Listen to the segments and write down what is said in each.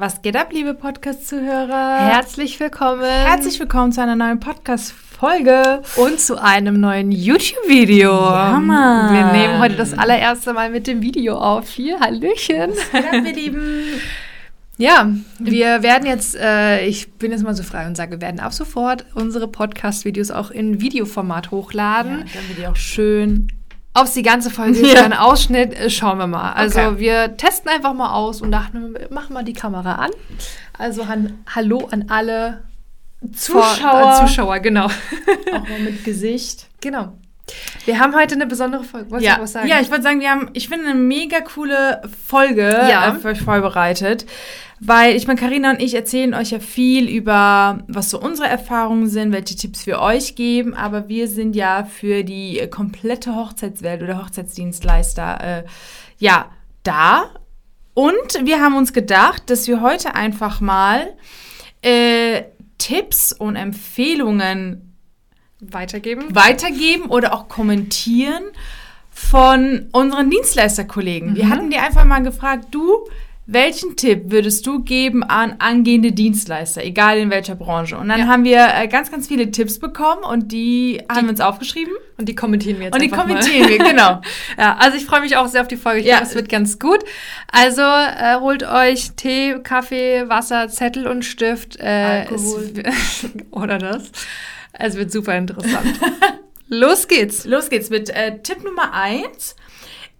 Was geht ab, liebe Podcast-Zuhörer? Herzlich willkommen. Herzlich willkommen zu einer neuen Podcast-Folge. Und zu einem neuen YouTube-Video. Ja, Mann. Wir nehmen heute das allererste Mal mit dem Video auf. Hier, Hallöchen. Ja, wir lieben. Ja, wir werden jetzt, äh, ich bin jetzt mal so frei und sage, wir werden ab sofort unsere Podcast-Videos auch in Videoformat hochladen. dann wird die auch schön. Ob es die ganze Folge ist Ja. ein Ausschnitt, schauen wir mal. Also Okay. wir testen einfach mal aus und dachten, machen mal die Kamera an. Also an, hallo an alle Zuschauer. Vor, äh, Zuschauer, genau. Auch mal mit Gesicht. genau. Wir haben heute eine besondere Folge. Wolltest du Ja, noch was sagen? ja, ich würde sagen, wir haben, ich finde, eine mega coole Folge Ja. äh, für euch vorbereitet. Weil ich meine, Karina und ich erzählen euch ja viel über, was so unsere Erfahrungen sind, welche Tipps wir euch geben, aber wir sind ja für die äh, komplette Hochzeitswelt oder Hochzeitsdienstleister äh, ja da. Und wir haben uns gedacht, dass wir heute einfach mal äh, Tipps und Empfehlungen Weitergeben. weitergeben oder auch kommentieren von unseren Dienstleisterkollegen. Wir Mhm. hatten die einfach mal gefragt, du, welchen Tipp würdest du geben an angehende Dienstleister, egal in welcher Branche? Und dann Ja. haben wir äh, ganz, ganz viele Tipps bekommen und die, haben wir uns aufgeschrieben. Und die kommentieren wir jetzt Und die einfach mal. kommentieren wir, genau. Ja, also ich freue mich auch sehr auf die Folge. Ich Ja. glaube, es wird ganz gut. Also äh, holt euch Tee, Kaffee, Wasser, Zettel und Stift. Äh, Alkohol. Oder das. Es wird super interessant. Los geht's. Los geht's mit äh, Tipp Nummer eins.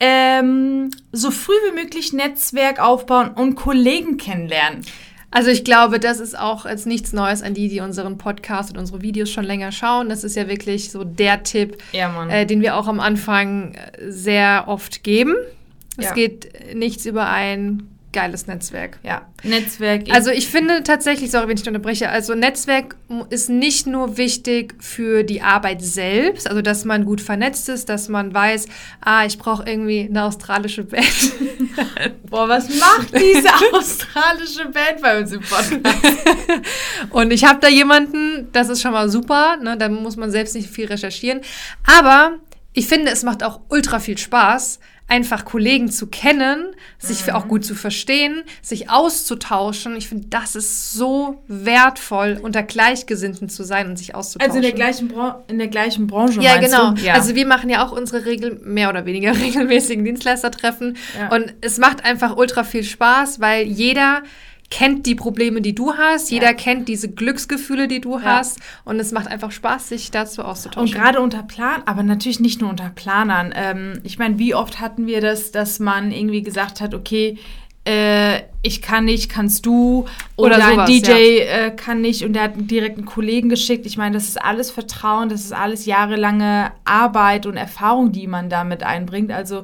Ähm, so früh wie möglich Netzwerk aufbauen und Kollegen kennenlernen. Also ich glaube, das ist auch jetzt nichts Neues an die, die unseren Podcast und unsere Videos schon länger schauen. Das ist ja wirklich so der Tipp, Ja, äh, den wir auch am Anfang äh, sehr oft geben. Es Ja. geht nichts über ein geiles Netzwerk. ja, Netzwerk. Also ich finde tatsächlich, sorry, wenn ich unterbreche, also Netzwerk ist nicht nur wichtig für die Arbeit selbst, also dass man gut vernetzt ist, dass man weiß, ah, ich brauche irgendwie eine australische Band. Boah, was macht diese australische Band bei uns im Podcast? Und ich habe da jemanden, das ist schon mal super, ne? da muss man selbst nicht viel recherchieren. Aber ich finde, es macht auch ultra viel Spaß, einfach Kollegen zu kennen, sich für auch gut zu verstehen, sich auszutauschen. Ich finde, das ist so wertvoll, unter Gleichgesinnten zu sein und sich auszutauschen. Also in der gleichen, Bran in der gleichen Branche, ja, genau. du? Ja. Also wir machen ja auch unsere Regel mehr oder weniger regelmäßigen Dienstleistertreffen. Ja. Und es macht einfach ultra viel Spaß, weil jeder kennt die Probleme, die du hast. Jeder Ja. kennt diese Glücksgefühle, die du Ja. hast. Und es macht einfach Spaß, sich dazu und auszutauschen. gerade unter Plan, aber natürlich nicht nur unter Planern. Ähm, ich meine, wie oft hatten wir das, dass man irgendwie gesagt hat, okay, äh, ich kann nicht, kannst du oder, Oder ein sowas, DJ ja. äh, kann nicht und der hat direkt einen Kollegen geschickt. Ich meine, das ist alles Vertrauen, das ist alles jahrelange Arbeit und Erfahrung, die man damit einbringt. Also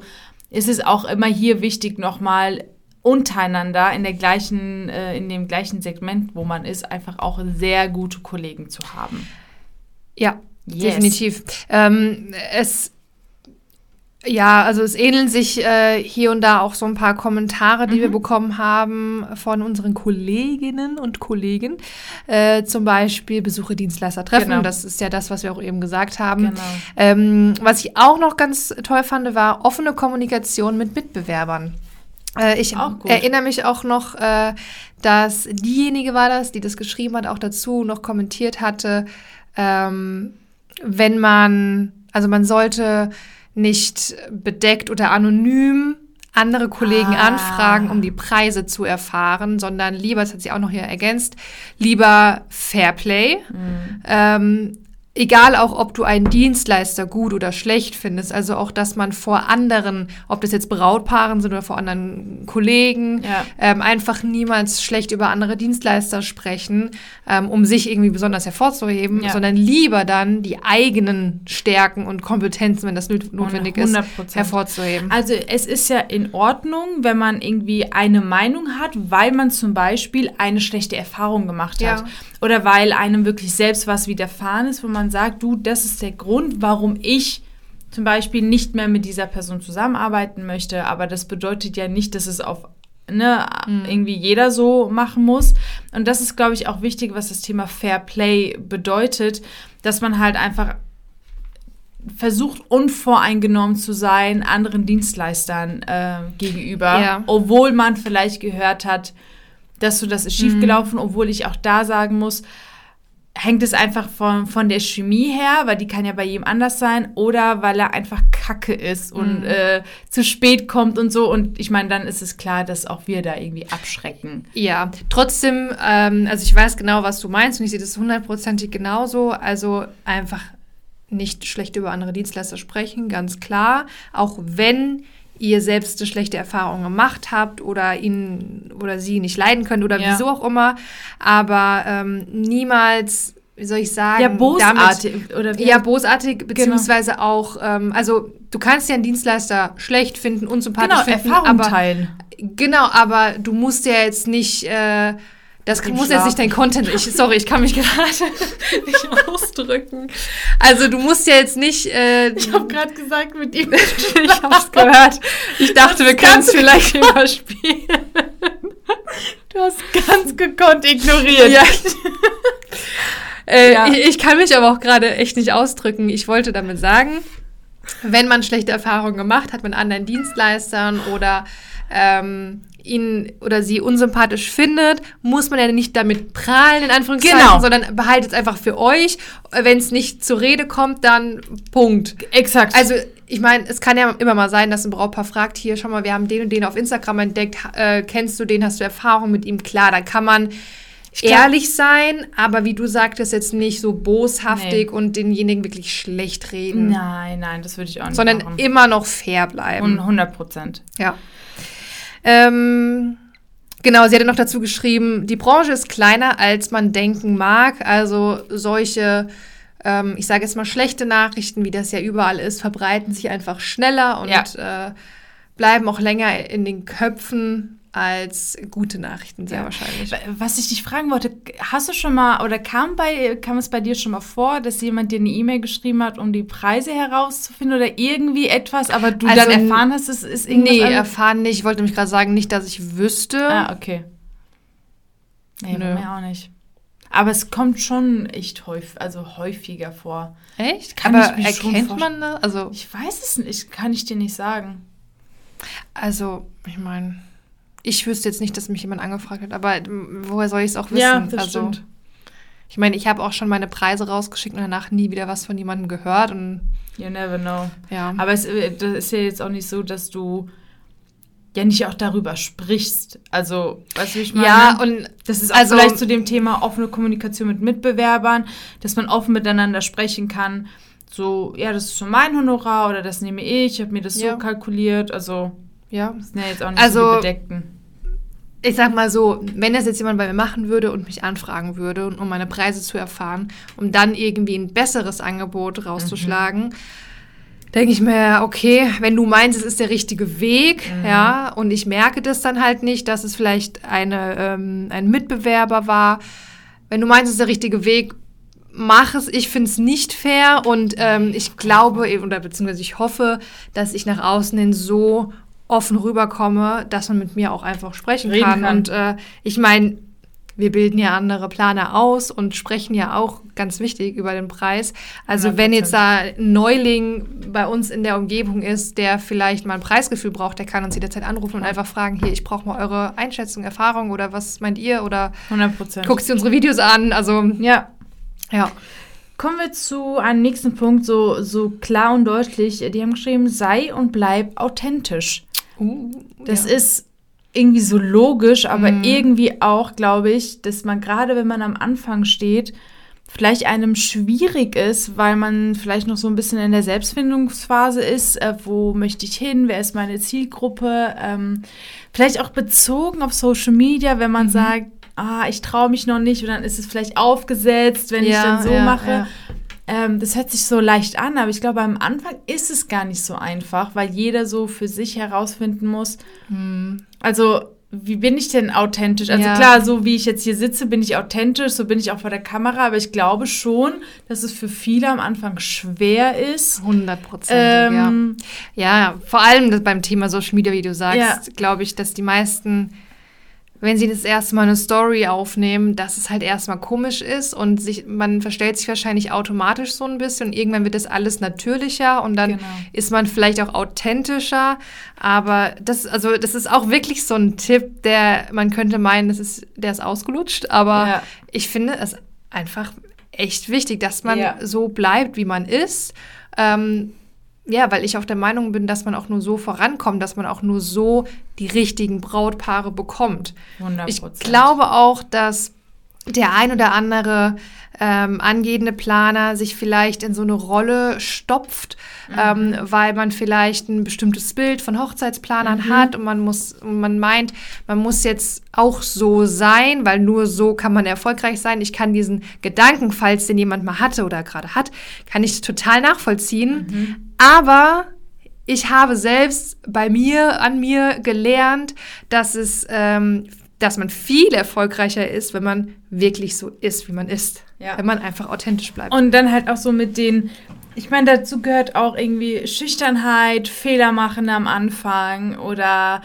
ist es auch immer hier wichtig, nochmal untereinander in der gleichen, äh, in dem gleichen Segment, wo man ist, einfach auch sehr gute Kollegen zu haben. Ja, Yes. definitiv. Ähm, es ja, also es ähneln sich äh, hier und da auch so ein paar Kommentare, die wir bekommen haben von unseren Kolleginnen und Kollegen. Äh, zum Beispiel Besuche Dienstleistertreffen. Genau. Das ist ja das, was wir auch eben gesagt haben. Genau. Ähm, was ich auch noch ganz toll fand, war offene Kommunikation mit Mitbewerbern. Äh, ich erinnere mich auch noch, äh, dass diejenige war das, die das geschrieben hat, auch dazu noch kommentiert hatte, ähm, wenn man, also man sollte nicht bedeckt oder anonym andere Kollegen Ah. anfragen, um die Preise zu erfahren, sondern lieber, das hat sie auch noch hier ergänzt, lieber Fairplay. Ähm, egal auch, ob du einen Dienstleister gut oder schlecht findest, also auch, dass man vor anderen, ob das jetzt Brautpaaren sind oder vor anderen Kollegen, Ja. ähm, einfach niemals schlecht über andere Dienstleister sprechen, ähm, um sich irgendwie besonders hervorzuheben, Ja. sondern lieber dann die eigenen Stärken und Kompetenzen, wenn das notwendig ist, 100%. hervorzuheben. Also es ist ja in Ordnung, wenn man irgendwie eine Meinung hat, weil man zum Beispiel eine schlechte Erfahrung gemacht hat. Ja. Oder weil einem wirklich selbst was widerfahren ist, wo man sagt, du, das ist der Grund, warum ich zum Beispiel nicht mehr mit dieser Person zusammenarbeiten möchte. Aber das bedeutet ja nicht, dass es auf ne, irgendwie jeder so machen muss. Und das ist, glaube ich, auch wichtig, was das Thema Fair Play bedeutet, dass man halt einfach versucht, unvoreingenommen zu sein anderen Dienstleistern äh, gegenüber, Ja. obwohl man vielleicht gehört hat, dass du das ist schiefgelaufen, obwohl ich auch da sagen muss, hängt es einfach von, von der Chemie her, weil die kann ja bei jedem anders sein, oder weil er einfach kacke ist und äh, zu spät kommt und so. Und ich meine, dann ist es klar, dass auch wir da irgendwie abschrecken. Ja, trotzdem, ähm, also ich weiß genau, was du meinst und ich sehe das hundertprozentig genauso. Also einfach nicht schlecht über andere Dienstleister sprechen, ganz klar. Auch wenn ihr selbst eine schlechte Erfahrung gemacht habt oder ihn oder sie nicht leiden könnt oder Ja. wieso auch immer. Aber ähm, niemals, wie soll ich sagen, Ja, bosartig. oder wie ja, bosartig, beziehungsweise auch, ähm, also du kannst ja einen Dienstleister schlecht finden, unsympathisch genau, finden, Erfahrung aber teilen. Genau, aber du musst ja jetzt nicht, äh, das muss jetzt nicht dein Content, ich, sorry, ich kann mich gerade nicht ausdrücken. Also du musst ja jetzt nicht, äh, Ich habe gerade gesagt, mit ihm. ich hab's gehört. Ich dachte, wir können es vielleicht überspielen. Du hast ganz gekonnt ignoriert. Ja. Äh, Ja. Ich, ich kann mich aber auch gerade echt nicht ausdrücken. Ich wollte damit sagen, wenn man schlechte Erfahrungen gemacht hat mit anderen Dienstleistern oder ähm, ihn oder sie unsympathisch findet, muss man ja nicht damit prahlen, in Anführungszeichen, Genau. sondern behaltet es einfach für euch. Wenn es nicht zur Rede kommt, dann Punkt. Exakt. Also, ich meine, es kann ja immer mal sein, dass ein Brautpaar fragt, hier, schau mal, wir haben den und den auf Instagram entdeckt, äh, kennst du den, hast du Erfahrung mit ihm? Klar, dann kann man ehrlich sein, aber wie du sagtest, jetzt nicht so boshaftig und denjenigen wirklich schlecht reden, nein, nein, das würde ich auch nicht sondern machen. immer noch fair bleiben. Und 100 Prozent. Ja. Ähm, genau, sie hatte noch dazu geschrieben, die Branche ist kleiner, als man denken mag. Also solche, ähm, ich sage jetzt mal, schlechte Nachrichten, wie das ja überall ist, verbreiten sich einfach schneller und äh, bleiben auch länger in den Köpfen als gute Nachrichten, sehr Ja. wahrscheinlich. Was ich dich fragen wollte, hast du schon mal oder kam bei kam es bei dir schon mal vor, dass jemand dir eine E-Mail geschrieben hat, um die Preise herauszufinden oder irgendwie etwas, aber du Also, dann erfahren hast, es ist irgendwas Nee, anderes? erfahren nicht. Ich wollte nämlich gerade sagen, nicht, dass ich wüsste. Ah, okay. Nee, Nö. mir auch nicht. Aber es kommt schon echt häufig, also häufiger vor. Echt? Kann Aber ich erkennt man das? Also, Ich weiß es nicht, kann ich dir nicht sagen. Also, ich meine, ich wüsste jetzt nicht, dass mich jemand angefragt hat, aber ähm, woher soll ich es auch wissen? also, Ich meine, ich habe auch schon meine Preise rausgeschickt und danach nie wieder was von jemandem gehört und You never know. ja. Aber es äh, das ist ja jetzt auch nicht so, dass du ja nicht auch darüber sprichst. Also, weißt du, wie ich meine? ja, und Das ist auch Also- vielleicht zu dem Thema offene Kommunikation mit Mitbewerbern, dass man offen miteinander sprechen kann. So, ja, das ist so mein Honorar oder das nehme ich, ich habe mir das Ja. so kalkuliert. Also, ja, das sind ja jetzt auch nicht Also- so die Bedeckten. Ich sag mal so, wenn das jetzt jemand bei mir machen würde und mich anfragen würde, um meine Preise zu erfahren, um dann irgendwie ein besseres Angebot rauszuschlagen, denke ich mir, okay, wenn du meinst, es ist der richtige Weg, ja, und ich merke das dann halt nicht, dass es vielleicht eine, ähm, ein Mitbewerber war. Wenn du meinst, es ist der richtige Weg, mach es. Ich finde es nicht fair und ähm, ich glaube, oder beziehungsweise ich hoffe, dass ich nach außen hin so offen rüberkomme, dass man mit mir auch einfach sprechen kann. kann. Und äh, ich meine, wir bilden ja andere Planer aus und sprechen ja auch ganz wichtig über den Preis. Also wenn jetzt da ein Neuling bei uns in der Umgebung ist, der vielleicht mal ein Preisgefühl braucht, der kann uns jederzeit anrufen und einfach fragen, hier, ich brauche mal eure Einschätzung, Erfahrung oder was meint ihr oder 100 Prozent. guckt sie unsere Videos an. Also Ja. ja. Kommen wir zu einem nächsten Punkt, so, so klar und deutlich. Die haben geschrieben, sei und bleib authentisch. Das ja. ist irgendwie so logisch, aber Mhm. irgendwie auch, glaube ich, dass man gerade, wenn man am Anfang steht, vielleicht einem schwierig ist, weil man vielleicht noch so ein bisschen in der Selbstfindungsphase ist. Äh, wo möchte ich hin? Wer ist meine Zielgruppe? Ähm, vielleicht auch bezogen auf Social Media, wenn Mhm. man sagt, ah, ich traue mich noch nicht und dann ist es vielleicht aufgesetzt, wenn ich Ja, dann so ja, mache. ja. Ähm, das hört sich so leicht an, aber ich glaube, am Anfang ist es gar nicht so einfach, weil jeder so für sich herausfinden muss. Also, wie bin ich denn authentisch? Also Ja. klar, so wie ich jetzt hier sitze, bin ich authentisch, so bin ich auch vor der Kamera, aber ich glaube schon, dass es für viele am Anfang schwer ist. Hundertprozentig, Ähm, ja. Ja, vor allem beim Thema Social Media, wie du sagst, Ja. glaube ich, dass die meisten wenn sie das erste Mal eine Story aufnehmen, dass es halt erstmal komisch ist und sich, man verstellt sich wahrscheinlich automatisch so ein bisschen und irgendwann wird das alles natürlicher und dann Genau. ist man vielleicht auch authentischer. Aber das, also das ist auch wirklich so ein Tipp, der man könnte meinen, das ist, der ist ausgelutscht, aber Ja. ich finde es einfach echt wichtig, dass man Ja. so bleibt, wie man ist. Ähm, ja, weil ich auch der Meinung bin, dass man auch nur so vorankommt, dass man auch nur so die richtigen Brautpaare bekommt. 100%. Ich glaube auch, dass der ein oder andere ähm, angehende Planer sich vielleicht in so eine Rolle stopft, ähm, weil man vielleicht ein bestimmtes Bild von Hochzeitsplanern hat und man muss, und man meint, man muss jetzt auch so sein, weil nur so kann man erfolgreich sein. Ich kann diesen Gedanken, falls den jemand mal hatte oder gerade hat, kann ich total nachvollziehen. Aber ich habe selbst bei mir, an mir gelernt, dass es, ähm, dass man viel erfolgreicher ist, wenn man wirklich so ist, wie man ist. Ja. Wenn man einfach authentisch bleibt. Und dann halt auch so mit den, ich meine, dazu gehört auch irgendwie Schüchternheit, Fehler machen am Anfang oder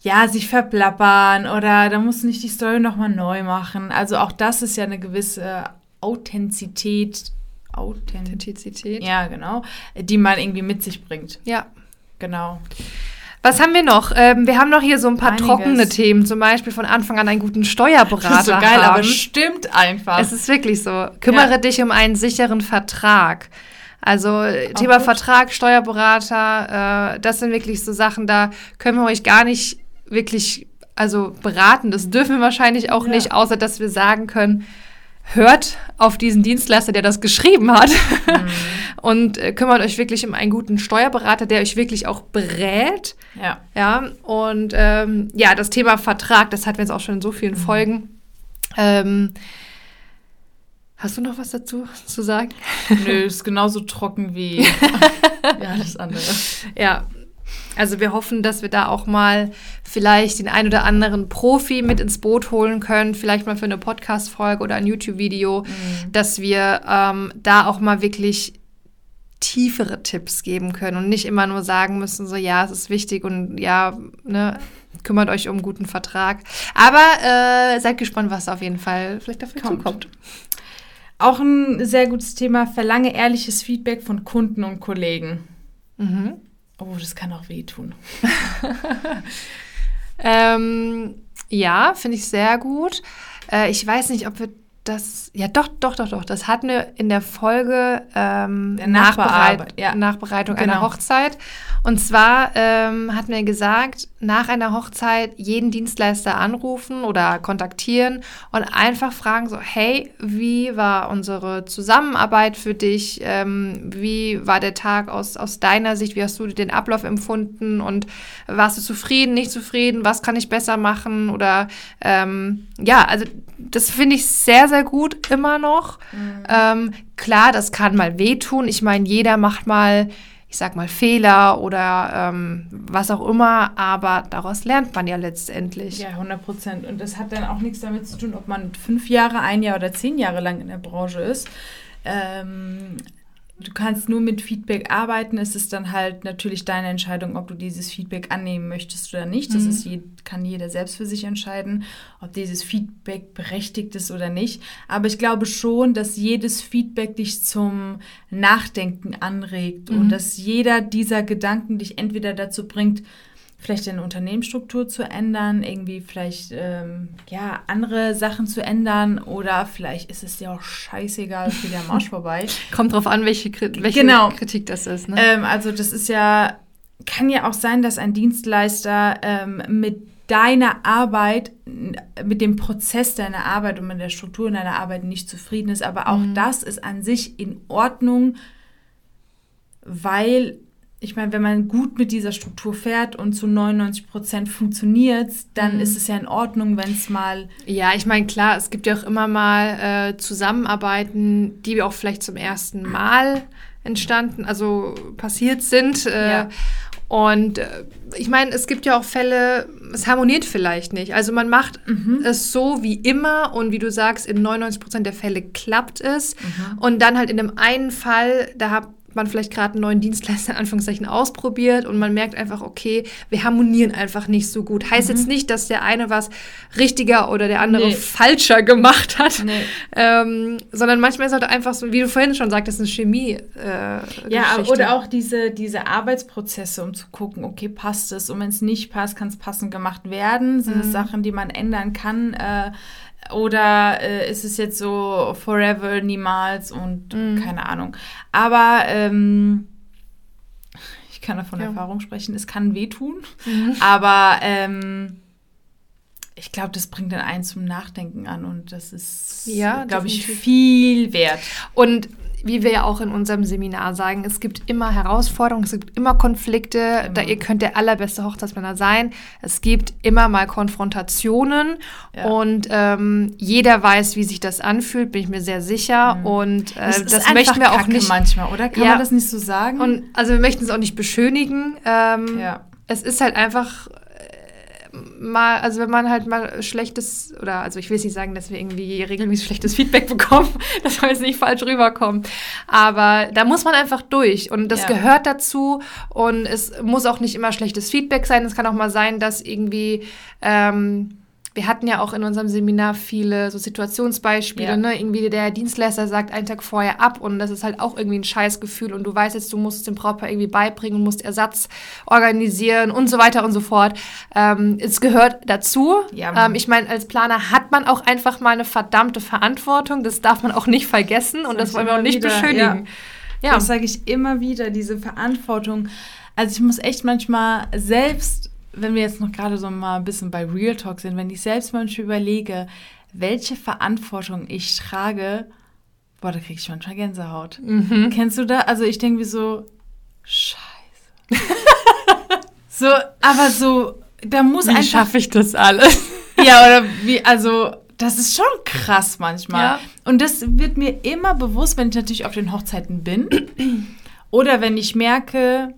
ja, sich verplappern oder da musst du nicht die Story nochmal neu machen. Also auch das ist ja eine gewisse Authentizität. Authent Authentizität. ja, genau. Die man irgendwie mit sich bringt. Ja. Genau. Was haben wir noch? Ähm, wir haben noch hier so ein paar Einiges. trockene Themen, zum Beispiel von Anfang an einen guten Steuerberater Das ist so geil, haben. aber stimmt einfach. Es ist wirklich so. Kümmere Ja. dich um einen sicheren Vertrag. Also äh, Thema gut. Vertrag, Steuerberater, äh, das sind wirklich so Sachen, da können wir euch gar nicht wirklich also beraten. Das dürfen wir wahrscheinlich auch Ja. nicht, außer dass wir sagen können, hört auf diesen Dienstleister, der das geschrieben hat Mhm. und äh, kümmert euch wirklich um einen guten Steuerberater, der euch wirklich auch berät. ja. Ja, und ähm, ja, das Thema Vertrag, das hatten wir jetzt auch schon in so vielen Folgen. Ähm, hast du noch was dazu zu sagen? Nö, ist genauso trocken wie, wie alles andere. Ja, also wir hoffen, dass wir da auch mal vielleicht den ein oder anderen Profi mit ins Boot holen können, vielleicht mal für eine Podcast-Folge oder ein YouTube-Video, dass wir ähm, da auch mal wirklich tiefere Tipps geben können und nicht immer nur sagen müssen, so ja, es ist wichtig und ja, ne, kümmert euch um einen guten Vertrag. Aber äh, seid gespannt, was auf jeden Fall vielleicht auf euch Kommt. zukommt. Auch ein sehr gutes Thema, verlange ehrliches Feedback von Kunden und Kollegen. Mhm. Oh, das kann auch wehtun. Ähm, ja, finde ich sehr gut. Äh, ich weiß nicht, ob wir das. Ja, doch, doch, doch, doch. Das hatten wir in der Folge ähm, Der Nachbereit ja. Nachbereitung einer Genau. Hochzeit. Und zwar ähm, hatten wir gesagt, nach einer Hochzeit jeden Dienstleister anrufen oder kontaktieren und einfach fragen so, hey, wie war unsere Zusammenarbeit für dich? Ähm, wie war der Tag aus, aus deiner Sicht? Wie hast du den Ablauf empfunden? Und warst du zufrieden, nicht zufrieden? Was kann ich besser machen? Oder ähm, ja, also das finde ich sehr, sehr gut immer noch. Ähm, klar, das kann mal wehtun. Ich meine, jeder macht mal, ich sag mal, Fehler oder ähm, was auch immer, aber daraus lernt man ja letztendlich. Ja, 100 Prozent. Und das hat dann auch nichts damit zu tun, ob man fünf Jahre, ein Jahr oder zehn Jahre lang in der Branche ist. Ähm, du kannst nur mit Feedback arbeiten. Es ist dann halt natürlich deine Entscheidung, ob du dieses Feedback annehmen möchtest oder nicht. Das Mhm. ist je, kann jeder selbst für sich entscheiden, ob dieses Feedback berechtigt ist oder nicht. Aber ich glaube schon, dass jedes Feedback dich zum Nachdenken anregt Mhm. und dass jeder dieser Gedanken dich entweder dazu bringt, vielleicht deine Unternehmensstruktur zu ändern, irgendwie vielleicht ähm, ja andere Sachen zu ändern oder vielleicht ist es dir auch scheißegal, es geht ja am Arsch vorbei. Kommt drauf an, welche, welche Genau. Kritik das ist. Ne? Ähm, also das ist ja, kann ja auch sein, dass ein Dienstleister ähm, mit deiner Arbeit, mit dem Prozess deiner Arbeit und mit der Struktur deiner Arbeit nicht zufrieden ist. Aber auch das ist an sich in Ordnung, weil ich meine, wenn man gut mit dieser Struktur fährt und zu 99 Prozent funktioniert, dann ist es ja in Ordnung, wenn es mal Ja, ich meine, klar, es gibt ja auch immer mal äh, Zusammenarbeiten, die auch vielleicht zum ersten Mal entstanden, also passiert sind. Äh, Ja. Und äh, ich meine, es gibt ja auch Fälle, es harmoniert vielleicht nicht. Also man macht es so wie immer und wie du sagst, in 99 Prozent der Fälle klappt es. Und dann halt in dem einen Fall, da hab, man vielleicht gerade einen neuen Dienstleister in Anführungszeichen ausprobiert und man merkt einfach, okay, wir harmonieren einfach nicht so gut. Heißt Mhm. jetzt nicht, dass der eine was richtiger oder der andere Nee. falscher gemacht hat, Nee. ähm, sondern manchmal ist halt einfach so, wie du vorhin schon sagtest, eine Chemie. Äh, Ja, Geschichte. oder auch diese, diese Arbeitsprozesse, um zu gucken, okay, passt es? Und wenn es nicht passt, kann es passend gemacht werden. Sind Mhm. es Sachen, die man ändern kann? Äh, oder äh, ist es jetzt so forever, niemals und Mhm. keine Ahnung. Aber ähm, ich kann da von Ja. Erfahrung sprechen, es kann wehtun. Mhm. Aber ähm, ich glaube, das bringt den einen zum Nachdenken an und das ist, Ja, glaube ich, viel wert. Und wie wir ja auch in unserem Seminar sagen, es gibt immer Herausforderungen, es gibt immer Konflikte. Da ihr könnt der allerbeste Hochzeitsplaner sein. Es gibt immer mal Konfrontationen Ja. und ähm, jeder weiß, wie sich das anfühlt, bin ich mir sehr sicher. Und äh, das, einfach möchten wir auch Kacke nicht. manchmal, oder? Kann Ja. man das nicht so sagen? Und also wir möchten es auch nicht beschönigen. Ähm, ja. Es ist halt einfach mal, also wenn man halt mal schlechtes, oder also ich will jetzt nicht sagen, dass wir irgendwie regelmäßig schlechtes Feedback bekommen, das soll jetzt nicht falsch rüberkommen. Aber da muss man einfach durch und das Ja. gehört dazu und es muss auch nicht immer schlechtes Feedback sein. Es kann auch mal sein, dass irgendwie ähm, wir hatten ja auch in unserem Seminar viele so Situationsbeispiele, Ja. ne? Irgendwie der Dienstleister sagt einen Tag vorher ab und das ist halt auch irgendwie ein Scheißgefühl und du weißt jetzt, du musst es dem Brautpaar irgendwie beibringen und musst Ersatz organisieren und so weiter und so fort. Ähm, es gehört dazu. Ja, ähm, ich meine, als Planer hat man auch einfach mal eine verdammte Verantwortung. Das darf man auch nicht vergessen und das, wollen wir auch nicht wieder, beschönigen. Ja. Das sage ich immer wieder, diese Verantwortung. Also ich muss echt manchmal selbst, wenn wir jetzt noch gerade so mal ein bisschen bei Real Talk sind, wenn ich selbst manchmal überlege, welche Verantwortung ich trage, boah, da kriege ich manchmal Gänsehaut. Mhm. Kennst du da? Also ich denke mir so, scheiße. so, aber so, da muss Wie einfach schaffe ich das alles? ja, oder wie, also, das ist schon krass manchmal. Ja. Und das wird mir immer bewusst, wenn ich natürlich auf den Hochzeiten bin. oder wenn ich merke,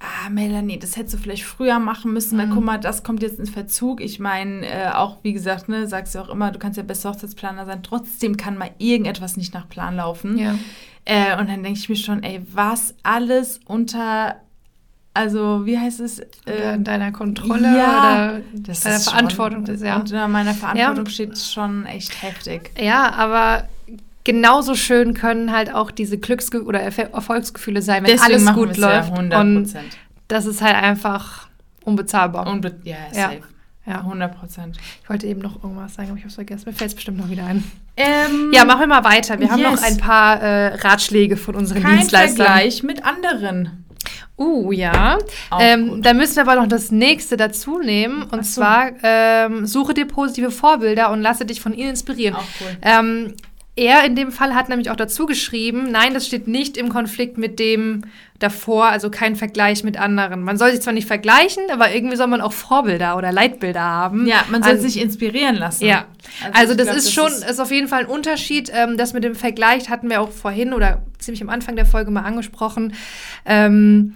ah, Melanie, das hättest du vielleicht früher machen müssen, weil guck mal, das kommt jetzt in Verzug. Ich meine, äh, auch wie gesagt, ne, sagst du auch immer, du kannst ja bester Hochzeitsplaner sein, trotzdem kann mal irgendetwas nicht nach Plan laufen. Ja. Äh, und dann denke ich mir schon, ey, was alles unter, also wie heißt es? Äh, in deiner Kontrolle ja, oder deiner Verantwortung schon, ist, ja. Unter meiner Verantwortung steht schon echt heftig. Ja, aber genauso schön können halt auch diese Glücksge oder Erfolgsgefühle sein, wenn Deswegen alles gut es ja läuft. 100 und das ist halt einfach unbezahlbar. Unbe ja, Ja. safe. ja. 100 Prozent. Ich wollte eben noch irgendwas sagen, aber ich habe es vergessen. Mir fällt es bestimmt noch wieder ein. Ähm, Ja, machen wir mal weiter. Wir haben Yes. noch ein paar äh, Ratschläge von unseren kein Dienstleistern. Vergleich mit anderen. Uh, ja. Ähm, gut. da müssen wir aber noch das nächste dazu nehmen. Und so. zwar ähm, suche dir positive Vorbilder und lasse dich von ihnen inspirieren. Auch cool. Ähm, er in dem Fall hat nämlich auch dazu geschrieben, nein, das steht nicht im Konflikt mit dem davor, also kein Vergleich mit anderen. Man soll sich zwar nicht vergleichen, aber irgendwie soll man auch Vorbilder oder Leitbilder haben. Ja, man soll An- sich inspirieren lassen. Ja, also, ich das glaub, ist schon, ist, auf jeden Fall ein Unterschied. Ähm, das mit dem Vergleich hatten wir auch vorhin oder ziemlich am Anfang der Folge mal angesprochen. Ähm,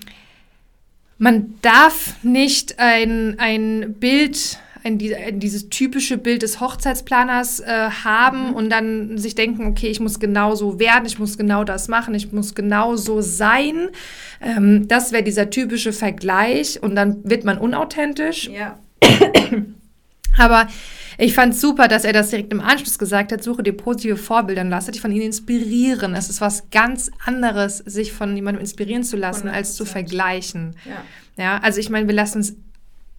man darf nicht ein, ein Bild, ein, die- ein, dieses typische Bild des Hochzeitsplaners äh, haben und dann sich denken, okay, ich muss genau so werden, ich muss genau das machen, ich muss genau so sein. Ähm, das wäre dieser typische Vergleich und dann wird man unauthentisch. ja. Aber ich fand super, dass er das direkt im Anschluss gesagt hat, suche dir positive Vorbilder und lasse dich von ihnen inspirieren. Es ist was ganz anderes, sich von jemandem inspirieren zu lassen, als zu 100%. vergleichen. ja. Ja, also ich meine, wir lassen uns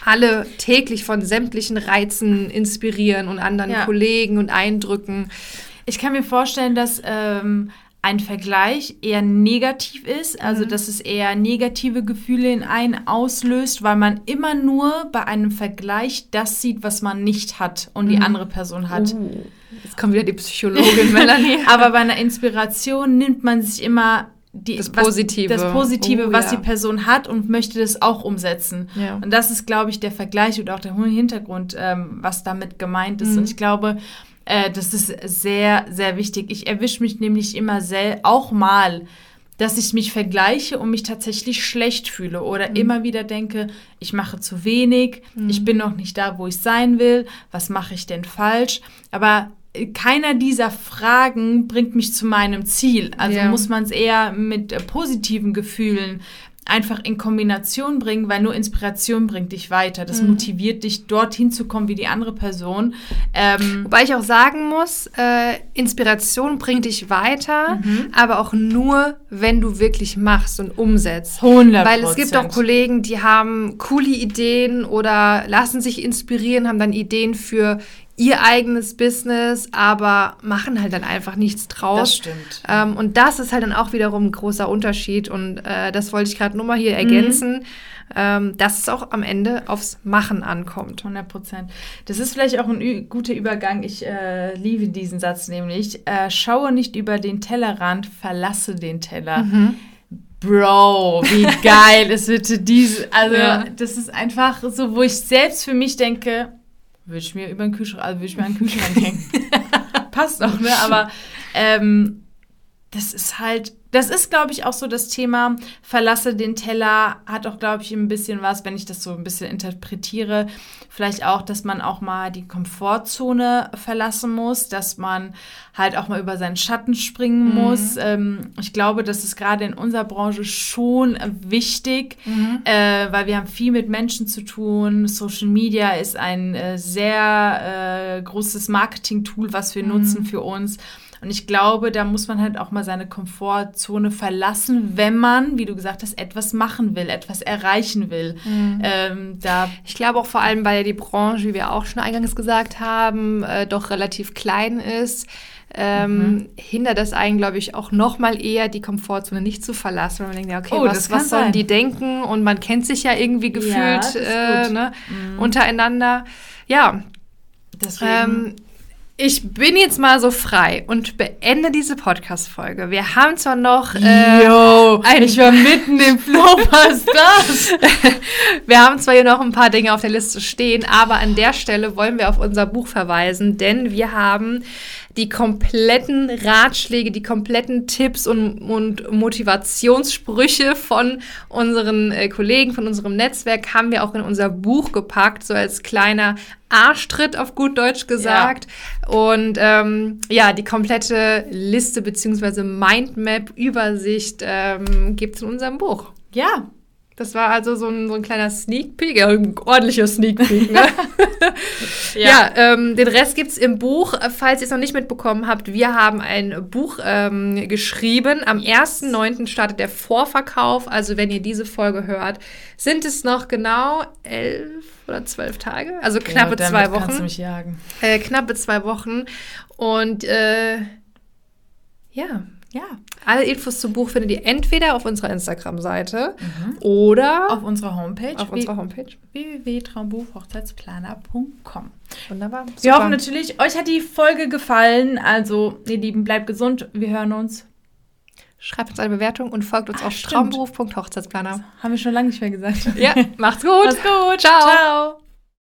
alle täglich von sämtlichen Reizen inspirieren und anderen Ja. Kollegen und Eindrücken. Ich kann mir vorstellen, dass ähm, ein Vergleich eher negativ ist, also Mhm. dass es eher negative Gefühle in einen auslöst, weil man immer nur bei einem Vergleich das sieht, was man nicht hat und Mhm. die andere Person hat. Uh, jetzt kommt wieder die Psychologin Melanie. Aber bei einer Inspiration nimmt man sich immer die, Das Positive. Was, das Positive, Oh, was ja. die Person hat und möchte das auch umsetzen. Ja. Und das ist, glaube ich, der Vergleich und auch der Hintergrund, ähm, was damit gemeint ist. Mhm. Und ich glaube, äh, das ist sehr, sehr wichtig. Ich erwische mich nämlich immer sel auch mal, dass ich mich vergleiche und mich tatsächlich schlecht fühle oder Mhm. immer wieder denke, ich mache zu wenig, ich bin noch nicht da, wo ich sein will, was mache ich denn falsch? Aber keiner dieser Fragen bringt mich zu meinem Ziel. Also Ja. muss man es eher mit äh, positiven Gefühlen einfach in Kombination bringen, weil nur Inspiration bringt dich weiter. Das Mhm. motiviert dich, dorthin zu kommen wie die andere Person. Ähm, Wobei ich auch sagen muss, äh, Inspiration bringt dich weiter, Mhm. aber auch nur, wenn du wirklich machst und umsetzt. 100 Weil es gibt auch Kollegen, die haben coole Ideen oder lassen sich inspirieren, haben dann Ideen für ihr eigenes Business, aber machen halt dann einfach nichts draus. Das stimmt. Ähm, und das ist halt dann auch wiederum ein großer Unterschied. Und äh, das wollte ich gerade nur mal hier ergänzen, ähm, dass es auch am Ende aufs Machen ankommt. 100 Prozent. Das ist vielleicht auch ein ü- guter Übergang. Ich äh, liebe diesen Satz nämlich. Äh, schaue nicht über den Tellerrand, verlasse den Teller. Mhm. Bro, wie geil ist bitte diese. Also, Ja. das ist einfach so, wo ich selbst für mich denke, würde ich mir über den Kühlschrank, also würde ich mir an Kühlschrank hängen. Passt auch, ne? Aber ähm, das ist halt, das ist, glaube ich, auch so das Thema, verlasse den Teller, hat auch, glaube ich, ein bisschen was, wenn ich das so ein bisschen interpretiere, vielleicht auch, dass man auch mal die Komfortzone verlassen muss, dass man halt auch mal über seinen Schatten springen muss. Ähm, ich glaube, das ist gerade in unserer Branche schon wichtig, äh, weil wir haben viel mit Menschen zu tun. Social Media ist ein äh, sehr äh, großes Marketing-Tool, was wir nutzen für uns. Und ich glaube, da muss man halt auch mal seine Komfortzone verlassen, wenn man, wie du gesagt hast, etwas machen will, etwas erreichen will. Ähm, da Ich glaube auch vor allem, weil ja die Branche, wie wir auch schon eingangs gesagt haben, äh, doch relativ klein ist, ähm, hindert das einen, glaube ich, auch noch mal eher, die Komfortzone nicht zu verlassen, weil man denkt, ja, okay, Oh, was, was sollen sein. die denken? Und man kennt sich ja irgendwie gefühlt ist äh, ne, untereinander. Ja, deswegen. ähm, ich bin jetzt mal so frei und beende diese Podcast-Folge. Wir haben zwar noch äh, Yo, ich war mitten im Flow, was das? Wir haben zwar hier noch ein paar Dinge auf der Liste stehen, aber an der Stelle wollen wir auf unser Buch verweisen, denn wir haben die kompletten Ratschläge, die kompletten Tipps und, und Motivationssprüche von unseren äh, Kollegen, von unserem Netzwerk, haben wir auch in unser Buch gepackt, so als kleiner Arschtritt auf gut Deutsch gesagt. Und ähm, ja, die komplette Liste bzw. Mindmap, Übersicht ähm, gibt es in unserem Buch. Ja, Das war also so ein, so ein kleiner Sneak Peek, ja, ein ordentlicher Sneak Peek, ne? ja, ähm, den Rest gibt's im Buch. Falls ihr es noch nicht mitbekommen habt, wir haben ein Buch ähm, geschrieben. Am 1.9. startet der Vorverkauf. Also wenn ihr diese Folge hört, sind es noch genau elf oder zwölf Tage. Also knappe ja, zwei damit Kannst du Wochen. mich jagen. Äh, knappe zwei Wochen. Und äh, ja, Ja. alle Infos zum Buch findet ihr entweder auf unserer Instagram-Seite oder Auf unserer Homepage. auf unserer Homepage. www.traumbuchhochzeitsplaner.com. Wunderbar. Wir hoffen natürlich, euch hat die Folge gefallen. Also, ihr Lieben, bleibt gesund. Wir hören uns. Schreibt uns eine Bewertung und folgt uns Ah, auf traumberuf.hochzeitsplaner. Haben wir schon lange nicht mehr gesagt. Ja, macht's gut. Macht's gut. Ciao. Ciao.